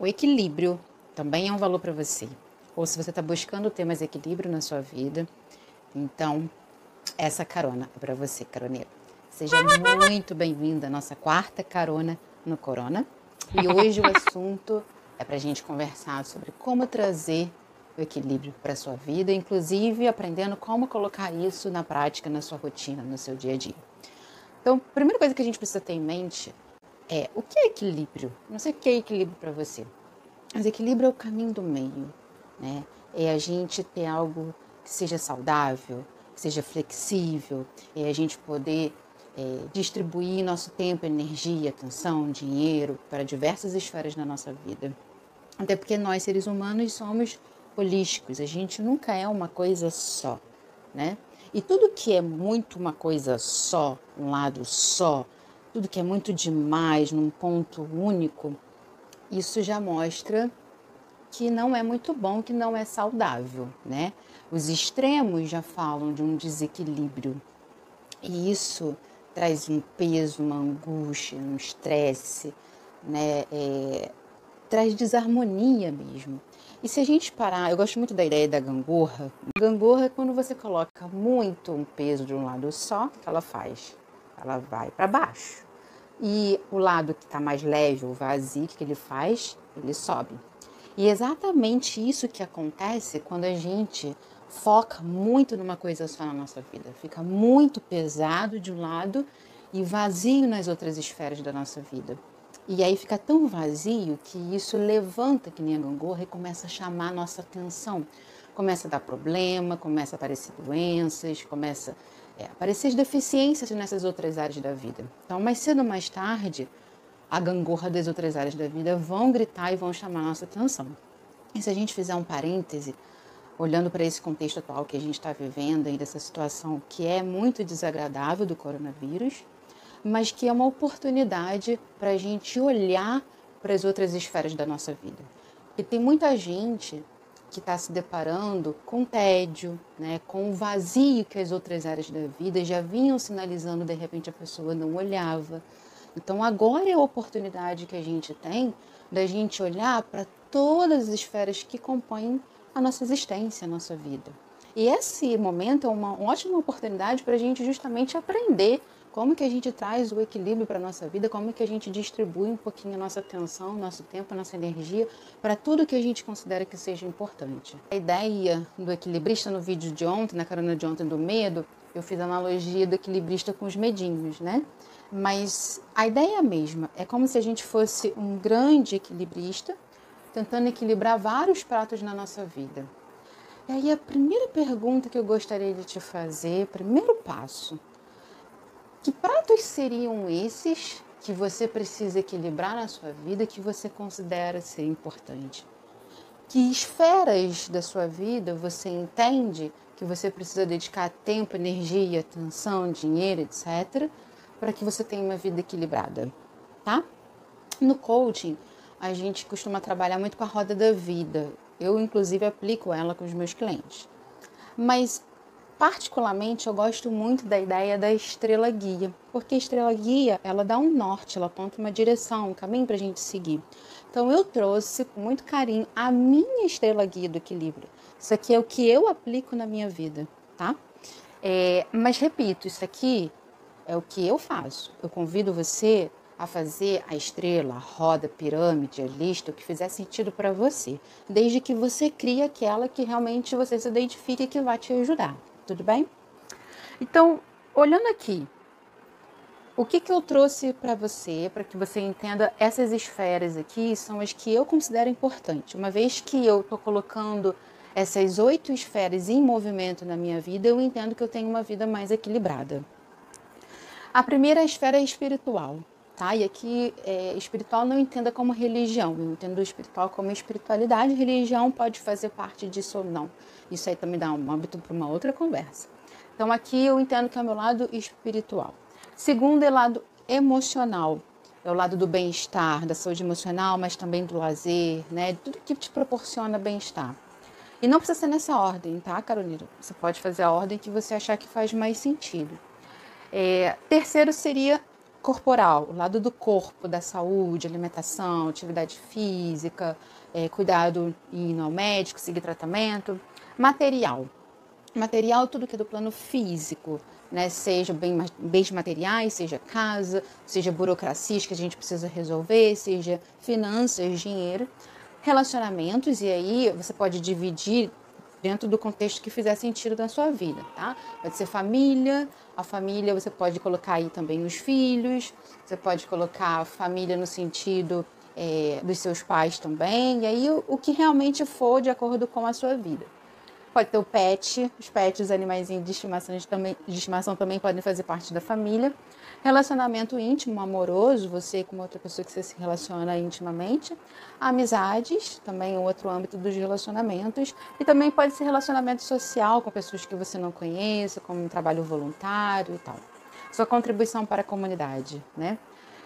o equilíbrio também é um valor para você. Ou se você está buscando ter mais equilíbrio na sua vida, então essa carona é para você, caroneiro. Seja muito bem-vinda à nossa quarta carona no Corona. E hoje o assunto é para a gente conversar sobre como trazer o equilíbrio para a sua vida, inclusive aprendendo como colocar isso na prática, na sua rotina, no seu dia a dia. Então, a primeira coisa que a gente precisa ter em mente é o que é equilíbrio? Não sei o que é equilíbrio para você, mas equilíbrio é o caminho do meio, né? É a gente ter algo que seja saudável, que seja flexível, é a gente poder é, distribuir nosso tempo, energia, atenção, dinheiro para diversas esferas da nossa vida. Até porque nós, seres humanos, somos holísticos, a gente nunca é uma coisa só, né? E tudo que é muito uma coisa só, um lado só, tudo que é muito demais num ponto único, isso já mostra que não é muito bom, que não é saudável, né? Os extremos já falam de um desequilíbrio. E isso traz um peso, uma angústia, um estresse, né? É, traz desarmonia mesmo. E se a gente parar, eu gosto muito da ideia da gangorra. Gangorra é quando você coloca muito um peso de um lado só, o que ela faz? Ela vai para baixo. E o lado que está mais leve ou vazio, o que ele faz? Ele sobe. E é exatamente isso que acontece quando a gente foca muito numa coisa só na nossa vida. Fica muito pesado de um lado e vazio nas outras esferas da nossa vida. E aí fica tão vazio que isso levanta que nem a gangorra e começa a chamar a nossa atenção. Começa a dar problema, começa a aparecer doenças, começa é, aparecer as deficiências nessas outras áreas da vida. Então, mais cedo ou mais tarde, a gangorra das outras áreas da vida vão gritar e vão chamar a nossa atenção. E se a gente fizer um parêntese, olhando para esse contexto atual que a gente está vivendo aí, dessa situação que é muito desagradável do coronavírus, mas que é uma oportunidade para a gente olhar para as outras esferas da nossa vida. Porque tem muita gente que está se deparando com tédio, né, com o vazio que as outras áreas da vida já vinham sinalizando, de repente a pessoa não olhava. Então agora é a oportunidade que a gente tem da gente olhar para todas as esferas que compõem a nossa existência, a nossa vida. E esse momento é uma ótima oportunidade para a gente justamente aprender como que a gente traz o equilíbrio para a nossa vida? Como que a gente distribui um pouquinho a nossa atenção, nosso tempo, nossa energia para tudo que a gente considera que seja importante? A ideia do equilibrista no vídeo de ontem, na carona de ontem do medo, eu fiz a analogia do equilibrista com os medinhos, né? Mas a ideia é a mesma. É como se a gente fosse um grande equilibrista tentando equilibrar vários pratos na nossa vida. E aí a primeira pergunta que eu gostaria de te fazer, primeiro passo, que pratos seriam esses que você precisa equilibrar na sua vida que você considera ser importante? Que esferas da sua vida você entende que você precisa dedicar tempo, energia, atenção, dinheiro, etc., para que você tenha uma vida equilibrada, tá? No coaching, a gente costuma trabalhar muito com a roda da vida. Eu, inclusive, aplico ela com os meus clientes. Mas Particularmente, eu gosto muito da ideia da estrela guia, porque a estrela guia ela dá um norte, ela aponta uma direção, um caminho para a gente seguir. Então, eu trouxe com muito carinho a minha estrela guia do equilíbrio. Isso aqui é o que eu aplico na minha vida, tá? É, mas repito, isso aqui é o que eu faço. Eu convido você a fazer a estrela, a roda, a pirâmide, a lista, o que fizer sentido para você, desde que você crie aquela que realmente você se identifique e que vai te ajudar tudo bem? Então, olhando aqui, o que, que eu trouxe para você, para que você entenda essas esferas aqui, são as que eu considero importantes. Uma vez que eu estou colocando essas oito esferas em movimento na minha vida, eu entendo que eu tenho uma vida mais equilibrada. A primeira esfera é espiritual, tá? E aqui, é, espiritual não entenda como religião, eu entendo espiritual como espiritualidade. Religião pode fazer parte disso ou não. Isso aí também dá um âmbito para uma outra conversa. Então aqui eu entendo que é o meu lado espiritual. Segundo é lado emocional. É o lado do bem-estar, da saúde emocional, mas também do lazer, né? Tudo que te proporciona bem-estar. E não precisa ser nessa ordem, tá, Carolina? Você pode fazer a ordem que você achar que faz mais sentido. É, terceiro seria corporal, o lado do corpo, da saúde, alimentação, atividade física, é, cuidado em ir ao médico, seguir tratamento. Material. Material, tudo que é do plano físico, né? Seja bem, bens materiais, seja casa, seja burocracias que a gente precisa resolver, seja finanças, dinheiro. Relacionamentos, e aí você pode dividir dentro do contexto que fizer sentido na sua vida, tá? Pode ser família, a família você pode colocar aí também os filhos, você pode colocar família no sentido é, dos seus pais também, e aí o, o que realmente for de acordo com a sua vida. Pode ter o pet, os pets, os animais de estimação, também, de estimação também podem fazer parte da família. Relacionamento íntimo, amoroso, você com outra pessoa que você se relaciona intimamente. Amizades, também outro âmbito dos relacionamentos. E também pode ser relacionamento social com pessoas que você não conhece, como um trabalho voluntário e tal. Sua contribuição para a comunidade, né?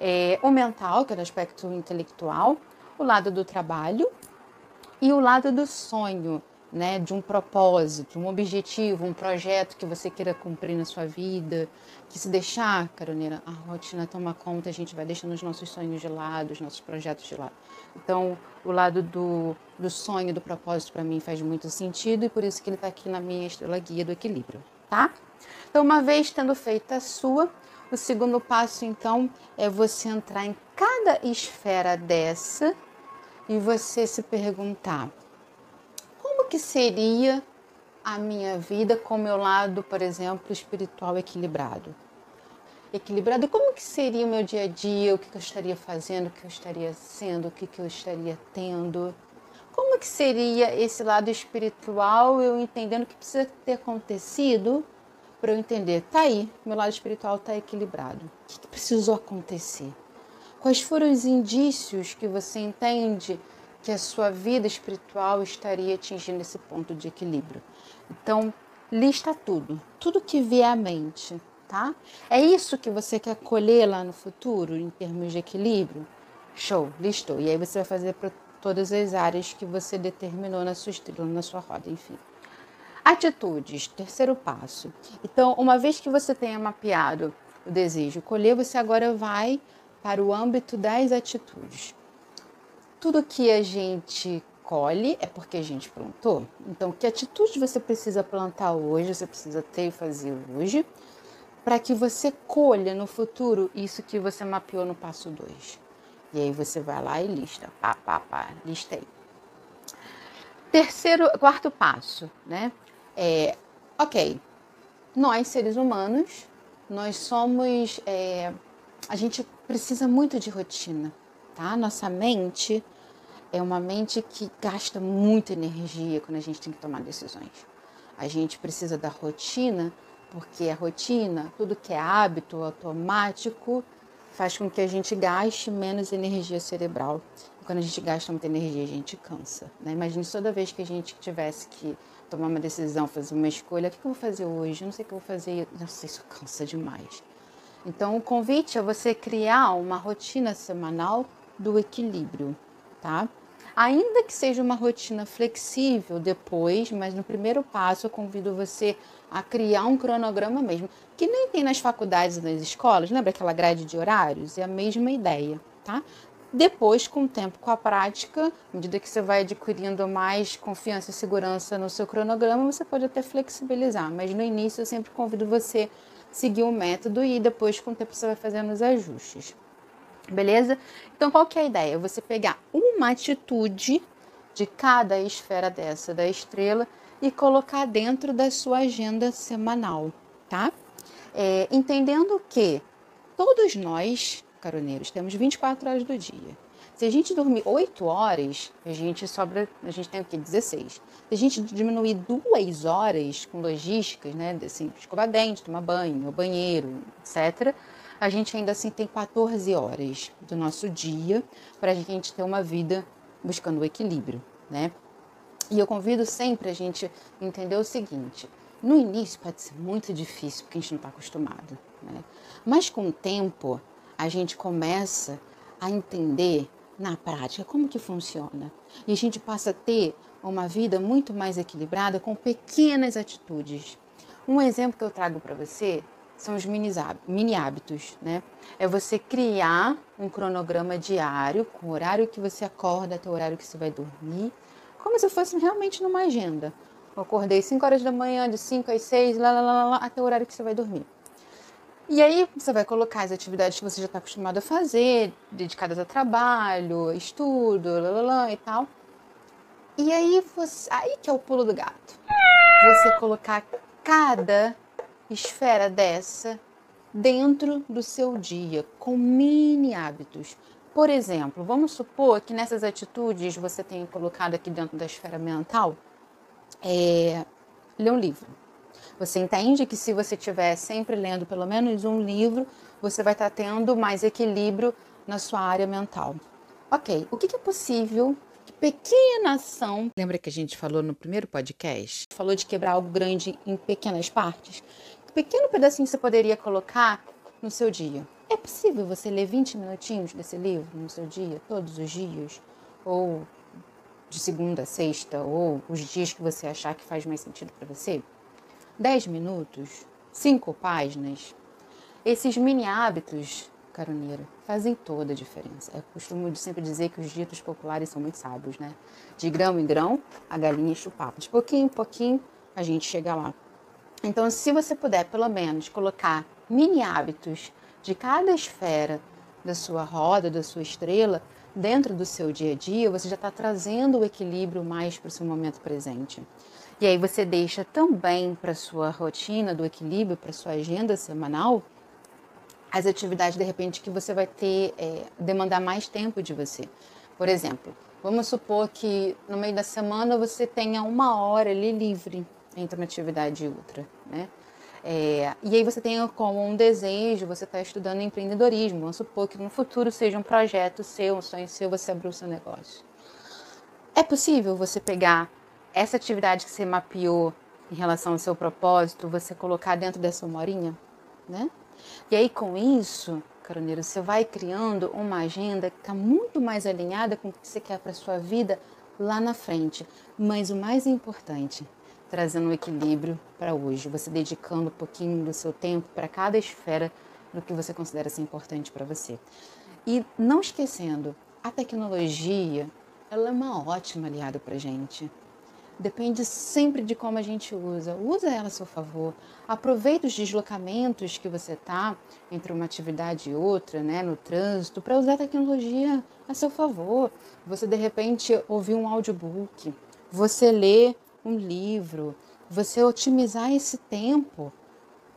É, o mental, que é o aspecto intelectual, o lado do trabalho e o lado do sonho, né, de um propósito, um objetivo, um projeto que você queira cumprir na sua vida, que se deixar, caroneira, a rotina toma conta, a gente vai deixando os nossos sonhos de lado, os nossos projetos de lado. Então, o lado do, do sonho, do propósito, para mim faz muito sentido e por isso que ele está aqui na minha estrela guia do equilíbrio, tá? Então, uma vez tendo feito a sua, o segundo passo, então, é você entrar em cada esfera dessa e você se perguntar como que seria a minha vida com o meu lado, por exemplo, espiritual equilibrado? Equilibrado, como que seria o meu dia a dia, o que, eu estaria fazendo, o que eu estaria sendo, o que, que eu estaria tendo? Como que seria esse lado espiritual, eu entendendo o que precisa ter acontecido para eu entender, tá aí, meu lado espiritual está equilibrado. O que, que precisou acontecer? Quais foram os indícios que você entende que a sua vida espiritual estaria atingindo esse ponto de equilíbrio? Então, lista tudo, tudo que vier à mente, tá? É isso que você quer colher lá no futuro, em termos de equilíbrio? Show, listou. E aí você vai fazer para todas as áreas que você determinou na sua estrela, na sua roda, enfim. Atitudes, terceiro passo. Então, uma vez que você tenha mapeado o desejo colher, você agora vai para o âmbito das atitudes. Tudo que a gente colhe é porque a gente plantou. Então, que atitude você precisa plantar hoje, você precisa ter e fazer hoje, para que você colha no futuro isso que você mapeou no passo 2. E aí você vai lá e lista, pá, pá, pá, lista aí. Terceiro, quarto passo, né? É, ok, nós seres humanos, nós somos, é, a gente precisa muito de rotina, tá? Nossa mente é uma mente que gasta muita energia quando a gente tem que tomar decisões. A gente precisa da rotina, porque a rotina, tudo que é hábito automático, faz com que a gente gaste menos energia cerebral. E quando a gente gasta muita energia, a gente cansa. Né? Imagine toda vez que a gente tivesse que tomar uma decisão, fazer uma escolha, o que eu vou fazer hoje? Não sei o que eu vou fazer, não sei, isso cansa demais. Então, o convite é você criar uma rotina semanal do equilíbrio, tá? Ainda que seja uma rotina flexível depois, mas no primeiro passo eu convido você a criar um cronograma mesmo, que nem tem nas faculdades e nas escolas, lembra aquela grade de horários? É a mesma ideia, tá? Depois, com o tempo, com a prática, à medida que você vai adquirindo mais confiança e segurança no seu cronograma, você pode até flexibilizar. Mas no início, eu sempre convido você a seguir o método e depois, com o tempo, você vai fazendo os ajustes. Beleza? Então, qual que é a ideia? Você pegar uma atitude de cada esfera dessa da estrela e colocar dentro da sua agenda semanal, tá? É, entendendo que todos nós caroneiros, temos 24 horas do dia. Se a gente dormir 8 horas, a gente sobra, a gente tem o quê? 16. Se a gente diminuir duas horas com logísticas, né, assim, escovar dente, tomar banho, banheiro, etc., a gente ainda assim tem 14 horas do nosso dia para a gente ter uma vida buscando o equilíbrio, né? E eu convido sempre a gente entender o seguinte: no início pode ser muito difícil porque a gente não está acostumado, né? Mas com o tempo a gente começa a entender na prática como que funciona. E a gente passa a ter uma vida muito mais equilibrada com pequenas atitudes. Um exemplo que eu trago para você são os mini hábitos, né? É você criar um cronograma diário com o horário que você acorda até o horário que você vai dormir, como se fosse realmente numa agenda. Eu acordei 5 horas da manhã, de 5 às 6, lá, lá, lá, lá, até o horário que você vai dormir. E aí você vai colocar as atividades que você já está acostumado a fazer, dedicadas a trabalho, estudo, lá, lá, lá, e tal. E aí você, aí que é o pulo do gato. Você colocar cada esfera dessa dentro do seu dia, com mini hábitos. Por exemplo, vamos supor que nessas atitudes você tenha colocado aqui dentro da esfera mental é, ler um livro. Você entende que se você estiver sempre lendo pelo menos um livro, você vai estar tendo mais equilíbrio na sua área mental. Ok, o que é possível pequena ação. Lembra que a gente falou no primeiro podcast? Falou de quebrar algo grande em pequenas partes? Que pequeno pedacinho você poderia colocar no seu dia? É possível você ler 20 minutinhos desse livro no seu dia, todos os dias? Ou de segunda a sexta, ou os dias que você achar que faz mais sentido para você? 10 minutos? 5 páginas? Esses mini hábitos caroneira, fazem toda a diferença. Eu costumo sempre dizer que os ditos populares são muito sábios, né? De grão em grão, a galinha chupava. De pouquinho em pouquinho, a gente chega lá. Então, se você puder, pelo menos, colocar mini hábitos de cada esfera da sua roda, da sua estrela, dentro do seu dia a dia, você já está trazendo o equilíbrio mais para o seu momento presente. E aí você deixa também para sua rotina do equilíbrio, para sua agenda semanal, as atividades de repente que você vai ter é, demandar mais tempo de você. Por exemplo, vamos supor que no meio da semana você tenha uma hora ali livre entre uma atividade e outra, né? É, e aí você tenha como um desejo, você está estudando empreendedorismo, vamos supor que no futuro seja um projeto seu, um sonho seu, você abrir o seu negócio. É possível você pegar essa atividade que você mapeou em relação ao seu propósito, você colocar dentro dessa uma horinha, né? E aí, com isso, caroneiro, você vai criando uma agenda que está muito mais alinhada com o que você quer para sua vida lá na frente. Mas o mais importante, trazendo um equilíbrio para hoje, você dedicando um pouquinho do seu tempo para cada esfera do que você considera ser importante para você. E não esquecendo, a tecnologia, ela é uma ótima aliada para gente. Depende sempre de como a gente usa. Usa ela a seu favor. Aproveita os deslocamentos que você está entre uma atividade e outra, né, no trânsito, para usar a tecnologia a seu favor. Você de repente ouvir um audiobook, você ler um livro, você otimizar esse tempo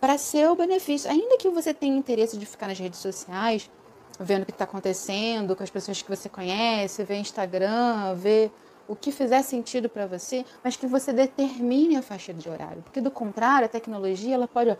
para seu benefício. Ainda que você tenha interesse de ficar nas redes sociais, vendo o que está acontecendo com as pessoas que você conhece, ver Instagram, ver o que fizer sentido para você, mas que você determine a faixa de horário, porque do contrário, a tecnologia ela pode ó,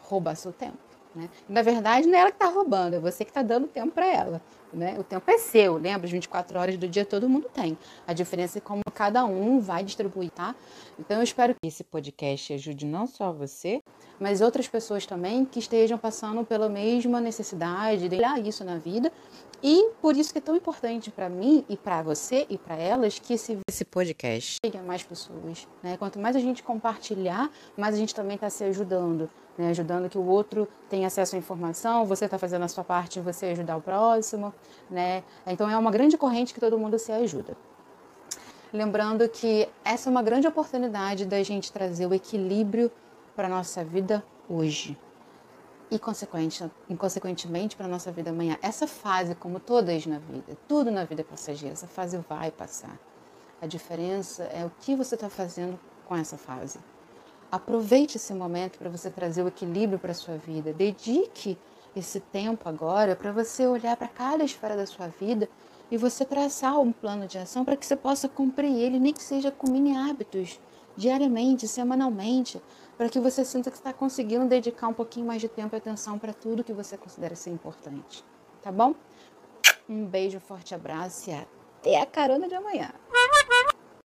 roubar seu tempo. Né? Na verdade, não é ela que está roubando, é você que está dando tempo para ela. Né? O tempo é seu, lembra? As 24 horas do dia todo mundo tem. A diferença é como cada um vai distribuir, tá? Então eu espero que esse podcast ajude não só você, mas outras pessoas também que estejam passando pela mesma necessidade de olhar isso na vida e por isso que é tão importante para mim e para você e para elas que esse, esse podcast chegue a mais pessoas. Né? Quanto mais a gente compartilhar, mais a gente também está se ajudando. Né? Ajudando que o outro tenha acesso à informação, você está fazendo a sua parte você ajudar o próximo. Né? Então é uma grande corrente que todo mundo se ajuda. Lembrando que essa é uma grande oportunidade da gente trazer o equilíbrio para a nossa vida hoje e, consequente, consequentemente, para nossa vida amanhã. Essa fase, como todas na vida, tudo na vida é passageiro, essa fase vai passar. A diferença é o que você está fazendo com essa fase. Aproveite esse momento para você trazer o equilíbrio para a sua vida. Dedique esse tempo agora para você olhar para cada esfera da sua vida e você traçar um plano de ação para que você possa cumprir ele, nem que seja com mini hábitos, diariamente, semanalmente, para que você sinta que está conseguindo dedicar um pouquinho mais de tempo e atenção para tudo que você considera ser importante. Tá bom? Um beijo, forte abraço e até a carona de amanhã.